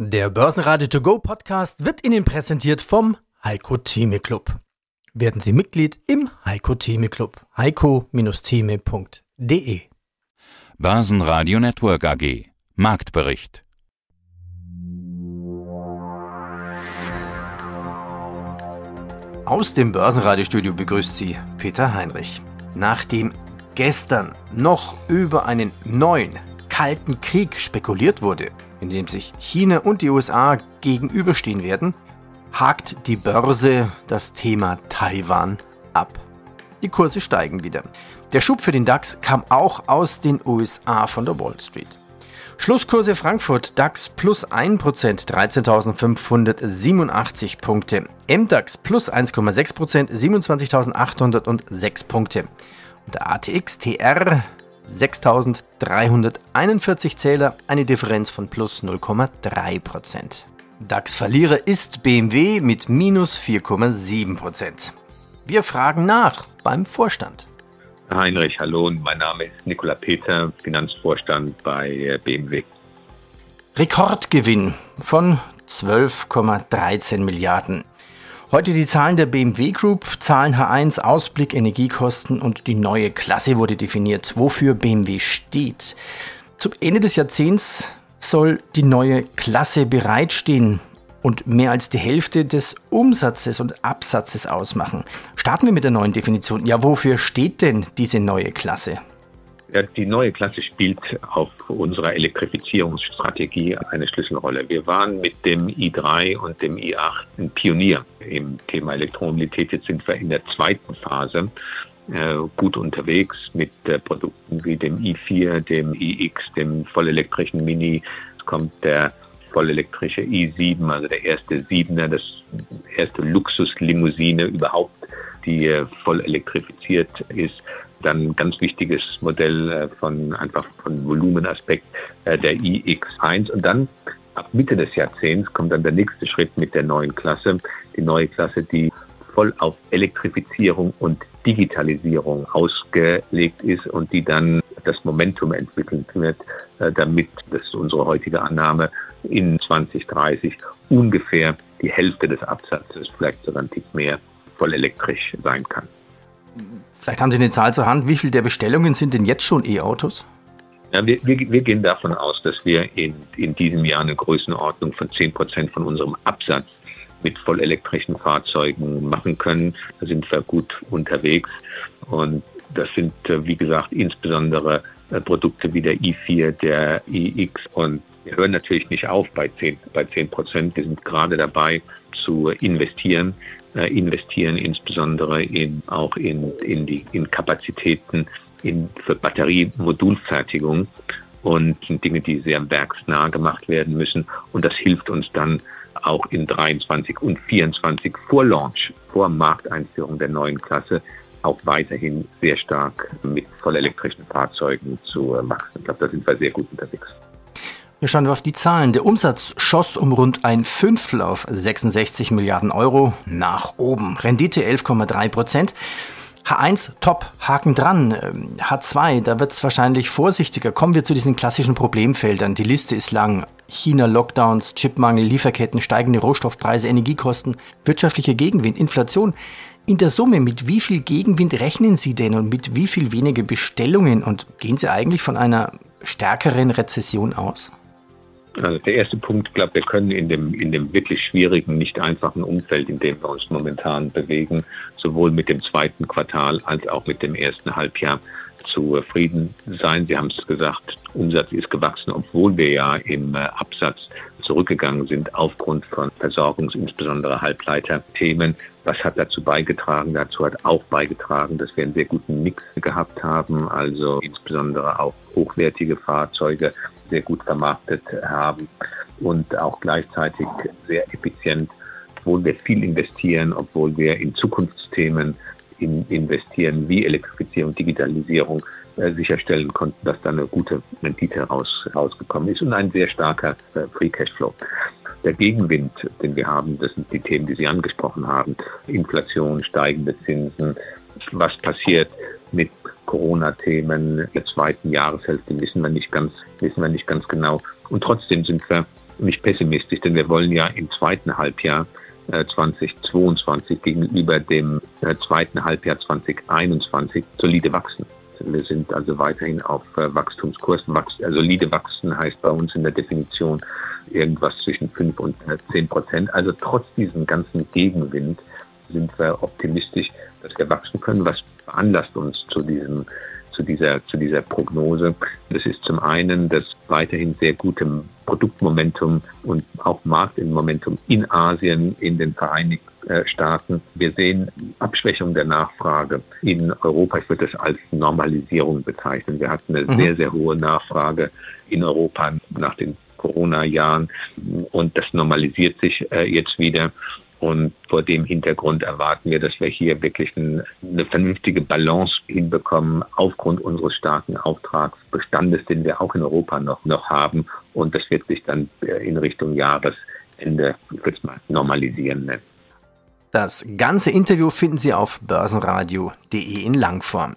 Der Börsenradio To Go Podcast wird Ihnen präsentiert vom Heiko Theme Club. Werden Sie Mitglied im Heiko Theme Club. heiko-theme.de Börsenradio Network AG Marktbericht Aus dem Börsenradiostudio begrüßt Sie Peter Heinrich. Nachdem gestern noch über einen neuen Kalten Krieg spekuliert wurde, in dem sich China und die USA gegenüberstehen werden, hakt die Börse das Thema Taiwan ab. Die Kurse steigen wieder. Der Schub für den DAX kam auch aus den USA von der Wall Street. Schlusskurse Frankfurt DAX plus 1%, 13.587 Punkte. MDAX plus 1,6%, 27.806 Punkte. Und der ATX TR 6.341 Zähler, eine Differenz von plus 0,3%. DAX-Verlierer ist BMW mit minus 4,7%. Wir fragen nach beim Vorstand. Heinrich, hallo, mein Name ist Nikola Peter, Finanzvorstand bei BMW. Rekordgewinn von 12,13 Milliarden. Heute die Zahlen der BMW Group, Zahlen H1, Ausblick, Energiekosten und die neue Klasse wurde definiert, wofür BMW steht. Zum Ende des Jahrzehnts soll die neue Klasse bereitstehen und mehr als die Hälfte des Umsatzes und Absatzes ausmachen. Starten wir mit der neuen Definition. Ja, wofür steht denn diese neue Klasse? Ja, die neue Klasse spielt auf unserer Elektrifizierungsstrategie eine Schlüsselrolle. Wir waren mit dem i3 und dem i8 ein Pionier im Thema Elektromobilität. Jetzt sind wir in der zweiten Phase äh, gut unterwegs mit äh, Produkten wie dem i4, dem iX, dem vollelektrischen Mini. Es kommt der vollelektrische i7, also der erste Siebener, das erste Luxuslimousine überhaupt, die äh, voll elektrifiziert ist. Dann ganz wichtiges Modell äh, von einfach von Volumenaspekt, äh, der iX1. Und dann ab Mitte des Jahrzehnts kommt dann der nächste Schritt mit der neuen Klasse. Die neue Klasse, die voll auf Elektrifizierung und Digitalisierung ausgelegt ist und die dann das Momentum entwickeln wird, äh, damit, das ist unsere heutige Annahme, in 2030 ungefähr die Hälfte des Absatzes, vielleicht sogar ein Tick mehr, voll elektrisch sein kann. Vielleicht haben Sie eine Zahl zur Hand. Wie viele der Bestellungen sind denn jetzt schon E-Autos? Ja, wir, wir, wir, gehen davon aus, dass wir in, in diesem Jahr eine Größenordnung von 10 Prozent von unserem Absatz mit vollelektrischen Fahrzeugen machen können. Da sind wir gut unterwegs. Und das sind, äh, wie gesagt, insbesondere äh, Produkte wie der i4, der iX. Und wir hören natürlich nicht auf bei 10 bei 10 Prozent. Wir sind gerade dabei zu investieren investieren, insbesondere in, auch in, in, die, in Kapazitäten in, für Batteriemodulfertigung und Dinge, die sehr werksnah gemacht werden müssen. Und das hilft uns dann auch in 23 und 24 vor Launch, vor Markteinführung der neuen Klasse, auch weiterhin sehr stark mit vollelektrischen Fahrzeugen zu wachsen. Ich glaube, da sind wir sehr gut unterwegs. Wir schauen auf die Zahlen. Der Umsatz schoss um rund ein Fünftel auf 66 Milliarden Euro nach oben. Rendite 11,3 Prozent. H1 top, Haken dran. H2, da wird es wahrscheinlich vorsichtiger. Kommen wir zu diesen klassischen Problemfeldern. Die Liste ist lang. China, Lockdowns, Chipmangel, Lieferketten, steigende Rohstoffpreise, Energiekosten, wirtschaftlicher Gegenwind, Inflation. In der Summe, mit wie viel Gegenwind rechnen Sie denn und mit wie viel weniger Bestellungen? Und gehen Sie eigentlich von einer stärkeren Rezession aus? Also der erste Punkt, ich glaube, wir können in dem, in dem wirklich schwierigen, nicht einfachen Umfeld, in dem wir uns momentan bewegen, sowohl mit dem zweiten Quartal als auch mit dem ersten Halbjahr zufrieden sein. Sie haben es gesagt, Umsatz ist gewachsen, obwohl wir ja im äh, Absatz zurückgegangen sind aufgrund von Versorgungs-, insbesondere Halbleiterthemen. Was hat dazu beigetragen? Dazu hat auch beigetragen, dass wir einen sehr guten Mix gehabt haben, also insbesondere auch hochwertige Fahrzeuge sehr gut vermarktet haben und auch gleichzeitig sehr effizient, obwohl wir viel investieren, obwohl wir in Zukunftsthemen in investieren, wie Elektrifizierung, Digitalisierung, äh, sicherstellen konnten, dass da eine gute Rendite raus, rausgekommen ist und ein sehr starker äh, Free Cashflow. Der Gegenwind, den wir haben, das sind die Themen, die Sie angesprochen haben. Inflation, steigende Zinsen. Was passiert mit Corona-Themen der zweiten Jahreshälfte wissen wir nicht ganz, wissen wir nicht ganz genau. Und trotzdem sind wir nicht pessimistisch, denn wir wollen ja im zweiten Halbjahr 2022 gegenüber dem zweiten Halbjahr 2021 solide wachsen. Wir sind also weiterhin auf Wachstumskurs. Also solide wachsen heißt bei uns in der Definition irgendwas zwischen 5 und 10 Prozent. Also trotz diesem ganzen Gegenwind sind wir optimistisch, dass wir wachsen können. Was veranlasst uns zu diesem zu dieser, zu dieser Prognose. Das ist zum einen das weiterhin sehr gute Produktmomentum und auch Marktmomentum in Asien, in den Vereinigten Staaten. Wir sehen Abschwächung der Nachfrage in Europa. Ich würde das als Normalisierung bezeichnen. Wir hatten eine mhm. sehr, sehr hohe Nachfrage in Europa nach den Corona-Jahren und das normalisiert sich äh, jetzt wieder. Und vor dem Hintergrund erwarten wir, dass wir hier wirklich ein, eine vernünftige Balance hinbekommen aufgrund unseres starken Auftragsbestandes, den wir auch in Europa noch, noch haben. Und das wird sich dann äh, in Richtung Jahresende, mal normalisieren nennen. Das ganze Interview finden Sie auf börsenradio.de in Langform.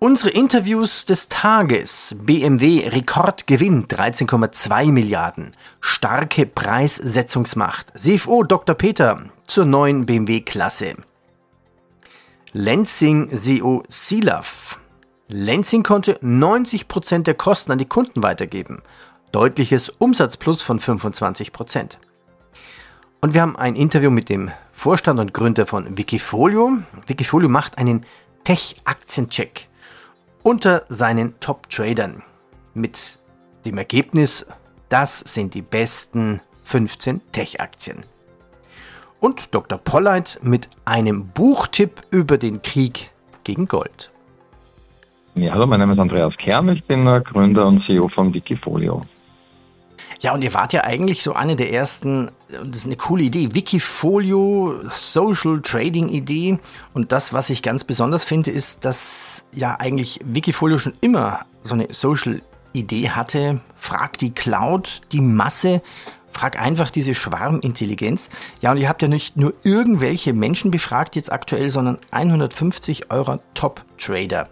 Unsere Interviews des Tages. BMW Rekordgewinn 13,2 Milliarden. Starke Preissetzungsmacht. CFO Dr. Peter zur neuen BMW-Klasse. Lenzing CEO Silaf. Lenzing konnte 90% der Kosten an die Kunden weitergeben. Deutliches Umsatzplus von 25%. Und wir haben ein Interview mit dem Vorstand und Gründer von Wikifolio. Wikifolio macht einen Tech-Aktiencheck unter seinen Top-Tradern. Mit dem Ergebnis, das sind die besten 15 Tech-Aktien. Und Dr. Polleit mit einem Buchtipp über den Krieg gegen Gold. Ja, hallo, mein Name ist Andreas Kern, ich bin Gründer und CEO von Wikifolio. Ja, und ihr wart ja eigentlich so eine der ersten, das ist eine coole Idee, Wikifolio, Social Trading Idee. Und das, was ich ganz besonders finde, ist, dass ja eigentlich Wikifolio schon immer so eine Social Idee hatte. Frag die Cloud, die Masse, frag einfach diese Schwarmintelligenz. Ja, und ihr habt ja nicht nur irgendwelche Menschen befragt jetzt aktuell, sondern 150 eurer Top-Trader.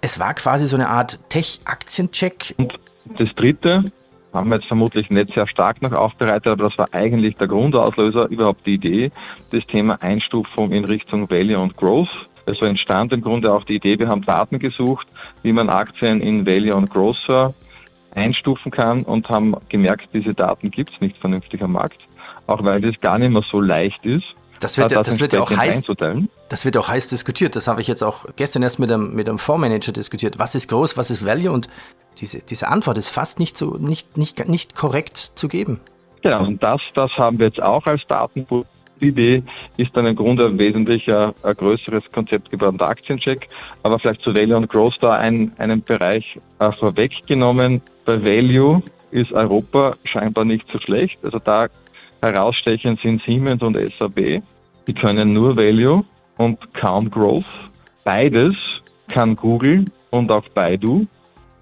Es war quasi so eine Art Tech-Aktiencheck. Und das dritte, haben wir jetzt vermutlich nicht sehr stark noch aufbereitet, aber das war eigentlich der Grundauslöser, überhaupt die Idee, das Thema Einstufung in Richtung Value und Growth. Also entstand im Grunde auch die Idee, wir haben Daten gesucht, wie man Aktien in Value und Growth einstufen kann und haben gemerkt, diese Daten gibt es nicht vernünftig am Markt, auch weil das gar nicht mehr so leicht ist. Das wird, das, das wird ja auch heiß, das wird auch heiß diskutiert. Das habe ich jetzt auch gestern erst mit einem, mit einem Fondsmanager diskutiert. Was ist groß, was ist Value? Und diese, diese Antwort ist fast nicht, so, nicht, nicht, nicht korrekt zu geben. Genau, und das, das haben wir jetzt auch als Datenpool. Die Idee ist dann im Grunde ein wesentlicher, ein größeres Konzept geworden, der Aktiencheck. Aber vielleicht zu Value und Growth da ein, einen Bereich äh, vorweggenommen. Bei Value ist Europa scheinbar nicht so schlecht. Also da herausstechend sind Siemens und SAP. Die können nur Value und kaum Growth. Beides kann Google und auch Baidu.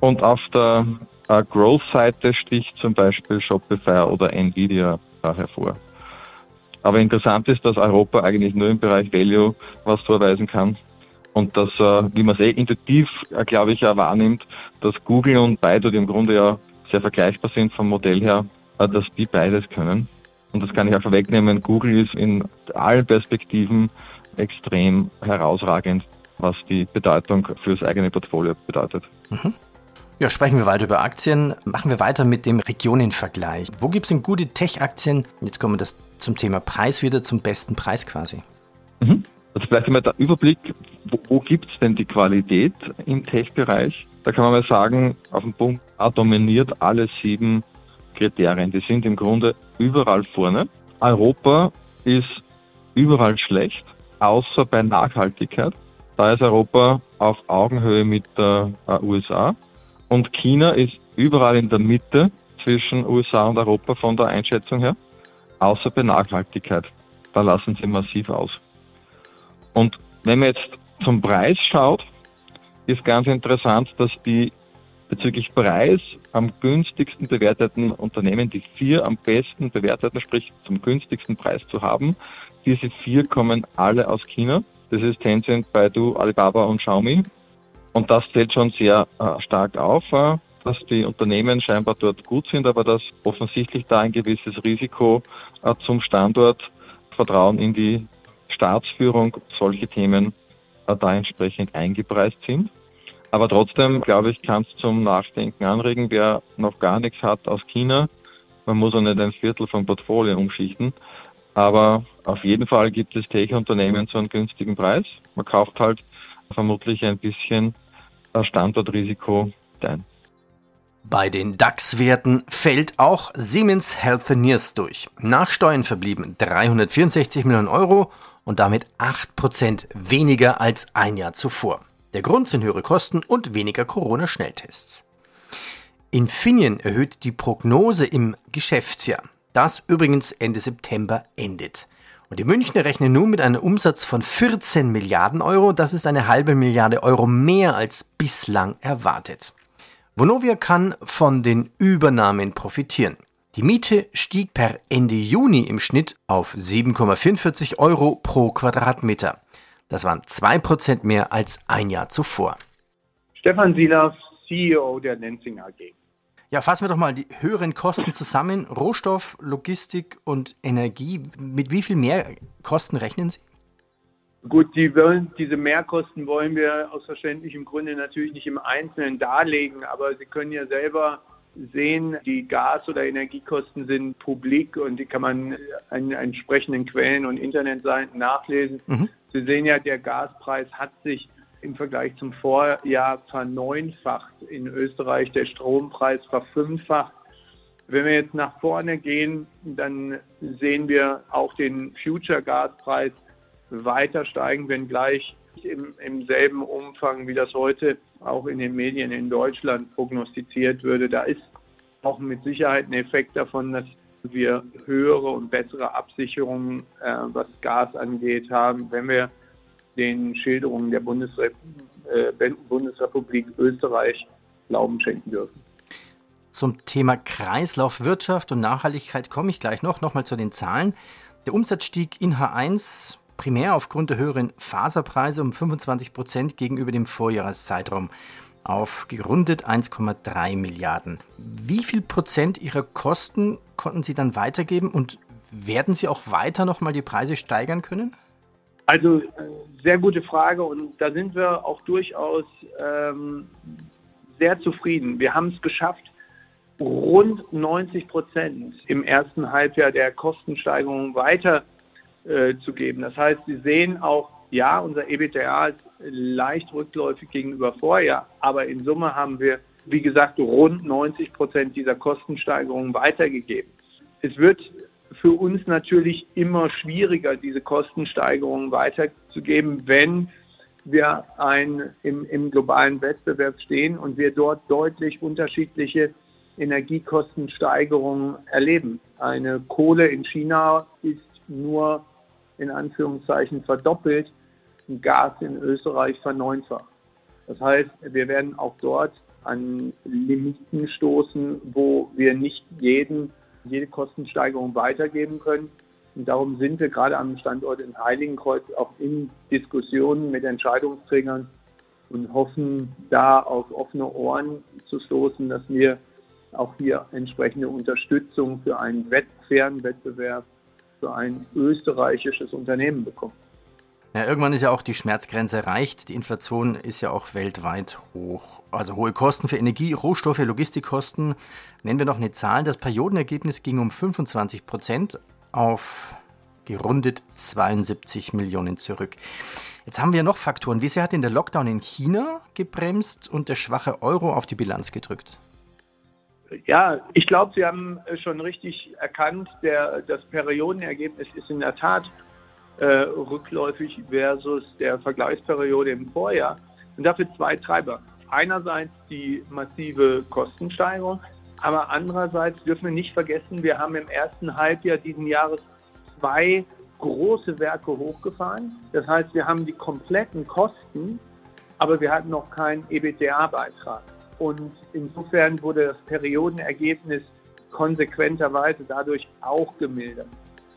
Und auf der äh, Growth-Seite sticht zum Beispiel Shopify oder Nvidia hervor. Aber interessant ist, dass Europa eigentlich nur im Bereich Value was vorweisen kann. Und dass, äh, wie man es eh intuitiv, äh, glaube ich, ja wahrnimmt, dass Google und Baidu, die im Grunde ja sehr vergleichbar sind vom Modell her, äh, dass die beides können. Und das kann ich auch vorwegnehmen. Google ist in allen Perspektiven extrem herausragend, was die Bedeutung fürs eigene Portfolio bedeutet. Mhm. Ja, sprechen wir weiter über Aktien. Machen wir weiter mit dem Regionenvergleich. Wo gibt es denn gute Tech-Aktien? Jetzt kommen wir das zum Thema Preis wieder, zum besten Preis quasi. Mhm. Also vielleicht einmal der Überblick, wo, wo gibt es denn die Qualität im Tech-Bereich? Da kann man mal sagen, auf dem Punkt A dominiert alle sieben Kriterien. Die sind im Grunde überall vorne. Europa ist überall schlecht, außer bei Nachhaltigkeit. Da ist Europa auf Augenhöhe mit der äh, USA. Und China ist überall in der Mitte zwischen USA und Europa von der Einschätzung her, außer bei Nachhaltigkeit. Da lassen sie massiv aus. Und wenn man jetzt zum Preis schaut, ist ganz interessant, dass die bezüglich Preis am günstigsten bewerteten Unternehmen, die vier am besten bewerteten, sprich zum günstigsten Preis zu haben, diese vier kommen alle aus China. Das ist Tencent, Baidu, Alibaba und Xiaomi. Und das zählt schon sehr äh, stark auf. Äh, dass die Unternehmen scheinbar dort gut sind, aber dass offensichtlich da ein gewisses Risiko äh, zum Standort, Vertrauen in die Staatsführung, solche Themen äh, da entsprechend eingepreist sind. Aber trotzdem, glaube ich, kann es zum Nachdenken anregen. Wer noch gar nichts hat aus China, man muss auch nicht ein Viertel vom Portfolio umschichten. Aber auf jeden Fall gibt es Tech-Unternehmen zu einem günstigen Preis. Man kauft halt vermutlich ein bisschen Standortrisiko ein. Bei den DAX-Werten fällt auch Siemens Healthineers durch. Nach Steuern verblieben 364 Millionen Euro und damit 8% weniger als ein Jahr zuvor. Der Grund sind höhere Kosten und weniger Corona-Schnelltests. Infineon erhöht die Prognose im Geschäftsjahr, das übrigens Ende September endet. Und die Münchner rechnen nun mit einem Umsatz von 14 Milliarden Euro. Das ist eine halbe Milliarde Euro mehr als bislang erwartet. Vonovia kann von den Übernahmen profitieren. Die Miete stieg per Ende Juni im Schnitt auf 7,44 Euro pro Quadratmeter. Das waren 2% mehr als ein Jahr zuvor. Stefan Silas, CEO der Nenzing AG. Ja, fassen wir doch mal die höheren Kosten zusammen. Rohstoff, Logistik und Energie. Mit wie viel mehr Kosten rechnen Sie? Gut, die wollen, diese Mehrkosten wollen wir aus verständlichem Grunde natürlich nicht im Einzelnen darlegen, aber Sie können ja selber sehen, die Gas- oder Energiekosten sind publik und die kann man an entsprechenden Quellen und Internetseiten nachlesen. Mhm. Sie sehen ja, der Gaspreis hat sich im Vergleich zum Vorjahr verneunfacht. In Österreich der Strompreis verfünffacht. Wenn wir jetzt nach vorne gehen, dann sehen wir auch den Future-Gaspreis weiter steigen, wenngleich im, im selben Umfang, wie das heute auch in den Medien in Deutschland prognostiziert würde. Da ist auch mit Sicherheit ein Effekt davon, dass wir höhere und bessere Absicherungen, äh, was Gas angeht, haben. Wenn wir den Schilderungen der Bundesrep äh, Bundesrepublik Österreich Glauben schenken dürfen. Zum Thema Kreislaufwirtschaft und Nachhaltigkeit komme ich gleich noch. Nochmal zu den Zahlen. Der Umsatz stieg in H1 primär aufgrund der höheren Faserpreise um 25 Prozent gegenüber dem Vorjahreszeitraum auf gerundet 1,3 Milliarden. Wie viel Prozent Ihrer Kosten konnten Sie dann weitergeben und werden Sie auch weiter nochmal die Preise steigern können? Also äh, sehr gute Frage und da sind wir auch durchaus ähm, sehr zufrieden. Wir haben es geschafft, rund 90 Prozent im ersten Halbjahr der Kostensteigerung weiter äh. Das heißt, Sie sehen auch, ja, unser EBITDA ist leicht rückläufig gegenüber Vorjahr, aber in Summe haben wir, wie gesagt, rund 90 Prozent dieser Kostensteigerungen weitergegeben. Es wird für uns natürlich immer schwieriger, diese Kostensteigerungen weiterzugeben, wenn wir ein, im, im globalen Wettbewerb stehen und wir dort deutlich unterschiedliche Energiekostensteigerungen erleben. Eine Kohle in China ist nur in Anführungszeichen verdoppelt, ein Gas in Österreich verneunfacht. Das heißt, wir werden auch dort an Limiten stoßen, wo wir nicht jeden, jede Kostensteigerung weitergeben können. Und darum sind wir gerade am Standort in Heiligenkreuz auch in Diskussionen mit Entscheidungsträgern und hoffen, da auf offene Ohren zu stoßen, dass wir auch hier entsprechende Unterstützung für einen fairen Wettbewerb für ein österreichisches Unternehmen bekommen. Ja, irgendwann ist ja auch die Schmerzgrenze erreicht. Die Inflation ist ja auch weltweit hoch. Also hohe Kosten für Energie, Rohstoffe, Logistikkosten. Nennen wir noch eine Zahl. Das Periodenergebnis ging um 25 Prozent auf gerundet 72 Millionen zurück. Jetzt haben wir noch Faktoren. Wie sehr hat denn der Lockdown in China gebremst und der schwache Euro auf die Bilanz gedrückt? Ja, ich glaube, Sie haben schon richtig erkannt, der, das Periodenergebnis ist in der Tat äh, rückläufig versus der Vergleichsperiode im Vorjahr. Und dafür zwei Treiber. Einerseits die massive Kostensteigerung, aber andererseits dürfen wir nicht vergessen, wir haben im ersten Halbjahr diesen Jahres zwei große Werke hochgefahren. Das heißt, wir haben die kompletten Kosten, aber wir hatten noch keinen EBTA-Beitrag. Und insofern wurde das Periodenergebnis konsequenterweise dadurch auch gemildert.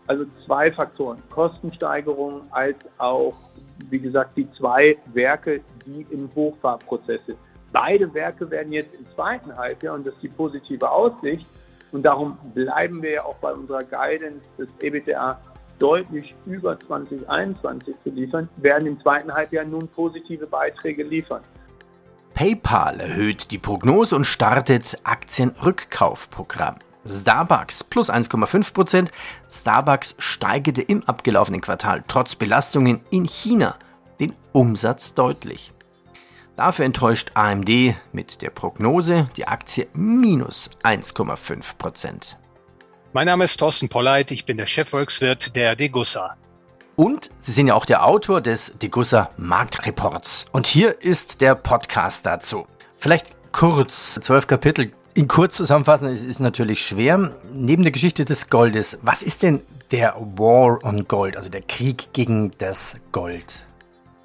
Also zwei Faktoren, Kostensteigerung als auch, wie gesagt, die zwei Werke, die im Hochfahrprozess sind. Beide Werke werden jetzt im zweiten Halbjahr, und das ist die positive Aussicht, und darum bleiben wir ja auch bei unserer Guidance des EBITDA deutlich über 2021 zu liefern, werden im zweiten Halbjahr nun positive Beiträge liefern. PayPal erhöht die Prognose und startet Aktienrückkaufprogramm. Starbucks plus 1,5%. Starbucks steigerte im abgelaufenen Quartal trotz Belastungen in China den Umsatz deutlich. Dafür enttäuscht AMD mit der Prognose die Aktie minus 1,5%. Mein Name ist Thorsten Polleit, ich bin der Chefvolkswirt der Degussa. Und Sie sind ja auch der Autor des Degussa Marktreports. Und hier ist der Podcast dazu. Vielleicht kurz, zwölf Kapitel. In kurz zusammenfassen ist, ist natürlich schwer. Neben der Geschichte des Goldes, was ist denn der War on Gold, also der Krieg gegen das Gold?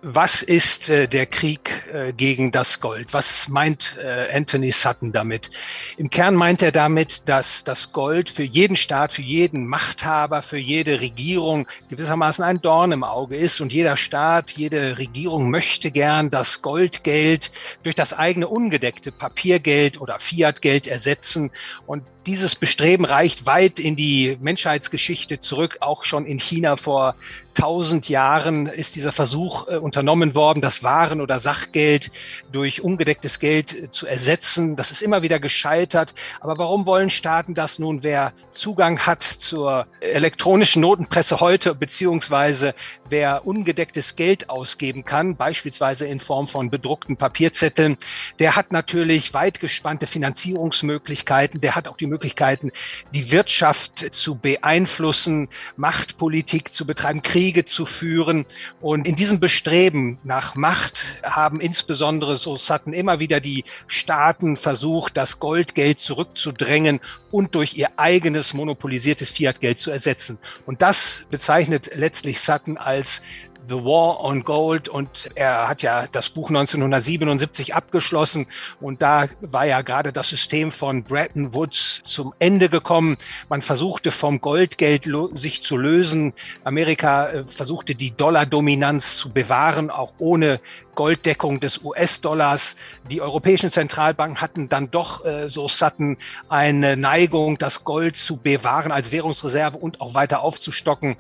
Was ist äh, der Krieg äh, gegen das Gold? Was meint äh, Anthony Sutton damit? Im Kern meint er damit, dass das Gold für jeden Staat, für jeden Machthaber, für jede Regierung gewissermaßen ein Dorn im Auge ist und jeder Staat, jede Regierung möchte gern das Goldgeld durch das eigene ungedeckte Papiergeld oder Fiatgeld ersetzen und dieses Bestreben reicht weit in die Menschheitsgeschichte zurück. Auch schon in China vor tausend Jahren ist dieser Versuch äh, unternommen worden, das Waren- oder Sachgeld durch ungedecktes Geld äh, zu ersetzen. Das ist immer wieder gescheitert. Aber warum wollen Staaten das nun? Wer Zugang hat zur elektronischen Notenpresse heute, beziehungsweise wer ungedecktes Geld ausgeben kann, beispielsweise in Form von bedruckten Papierzetteln, der hat natürlich weit gespannte Finanzierungsmöglichkeiten. Der hat auch die Möglichkeiten, die Wirtschaft zu beeinflussen, Machtpolitik zu betreiben, Kriege zu führen. Und in diesem Bestreben nach Macht haben insbesondere, so Sutton, immer wieder die Staaten versucht, das Goldgeld zurückzudrängen und durch ihr eigenes monopolisiertes Fiatgeld zu ersetzen. Und das bezeichnet letztlich Sutton als The War on Gold und er hat ja das Buch 1977 abgeschlossen und da war ja gerade das System von Bretton Woods zum Ende gekommen. Man versuchte vom Goldgeld sich zu lösen. Amerika äh, versuchte die Dollardominanz zu bewahren, auch ohne Golddeckung des US-Dollars. Die europäischen Zentralbanken hatten dann doch, äh, so Sutton, eine Neigung, das Gold zu bewahren als Währungsreserve und auch weiter aufzustocken.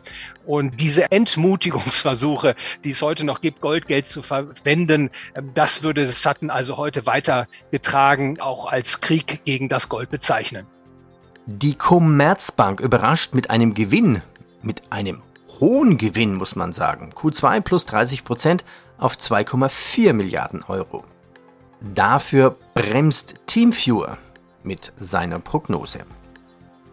Und diese Entmutigungsversuche, die es heute noch gibt, Goldgeld zu verwenden, äh, das würde Sutton also heute weitergetragen auch als Krieg gegen das Gold bezeichnen. Die Commerzbank überrascht mit einem Gewinn, mit einem hohen Gewinn, muss man sagen. Q2 plus 30 Prozent auf 2,4 Milliarden Euro. Dafür bremst Teamviewer mit seiner Prognose.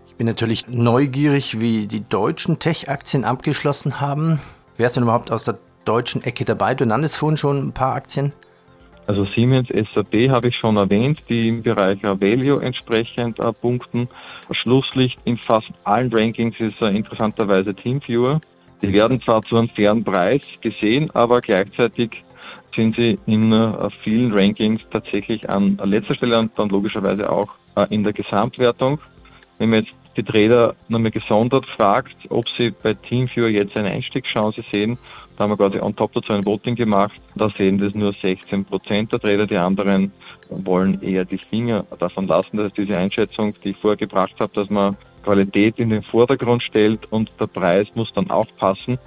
Ich bin natürlich neugierig, wie die deutschen Tech-Aktien abgeschlossen haben. Wer ist denn überhaupt aus der deutschen Ecke dabei? Du nanntest vorhin schon ein paar Aktien. Also Siemens, SAP habe ich schon erwähnt, die im Bereich Value entsprechend äh, punkten. Schlusslicht in fast allen Rankings ist äh, interessanterweise Teamviewer. Die werden zwar zu einem fairen Preis gesehen, aber gleichzeitig sind sie in äh, vielen Rankings tatsächlich an letzter Stelle und dann logischerweise auch äh, in der Gesamtwertung. Wenn man jetzt die Trader nochmal gesondert fragt, ob sie bei Teamviewer jetzt eine Einstiegschance sehen, da haben wir quasi on top dazu ein Voting gemacht. Da sehen das nur 16 Prozent der Trader. Die anderen wollen eher die Finger davon lassen. Das ist diese Einschätzung, die ich vorgebracht habe, dass man Qualität in den Vordergrund stellt und der Preis muss dann aufpassen,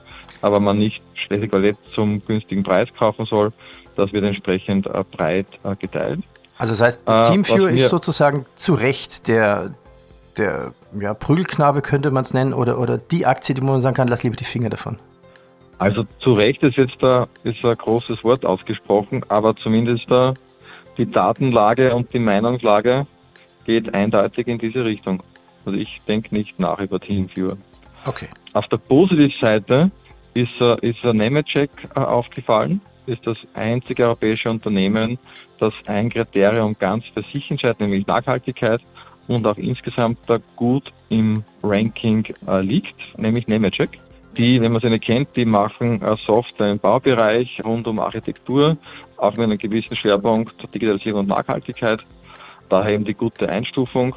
aber man nicht schlechte Qualität zum günstigen Preis kaufen soll. Das wird entsprechend äh, breit äh, geteilt. Also das heißt, äh, Teamviewer ist sozusagen zu Recht der, der ja, Prügelknabe, könnte man es nennen, oder, oder die Aktie, die man sagen kann, lass lieber die Finger davon. Also zu Recht ist jetzt da, ist ein großes Wort ausgesprochen, aber zumindest da die Datenlage und die Meinungslage geht eindeutig in diese Richtung. Also ich denke nicht nach über Teamviewer. Okay. Auf der Positivseite ist, ist Nemetschek äh, aufgefallen, ist das einzige europäische Unternehmen, das ein Kriterium ganz für sich entscheidet, nämlich Nachhaltigkeit und auch insgesamt da gut im Ranking äh, liegt, nämlich Nemetschek. Die, wenn man sie nicht kennt, die machen äh, Software im Baubereich rund um Architektur, auch mit einem gewissen Schwerpunkt Digitalisierung und Nachhaltigkeit. Daher eben die gute Einstufung.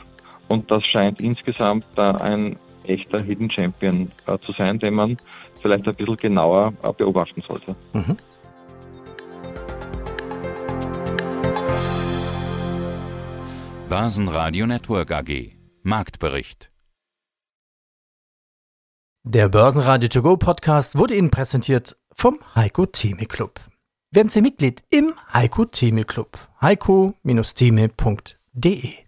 Und das scheint insgesamt ein echter Hidden Champion äh, zu sein, den man vielleicht ein bisschen genauer äh, beobachten sollte. Mhm. Börsenradio Network AG. Marktbericht. Der Börsenradio To Go Podcast wurde Ihnen präsentiert vom Heiko Theme Club. Werden Sie Mitglied im Heiko Theme Club. heiko-theme.de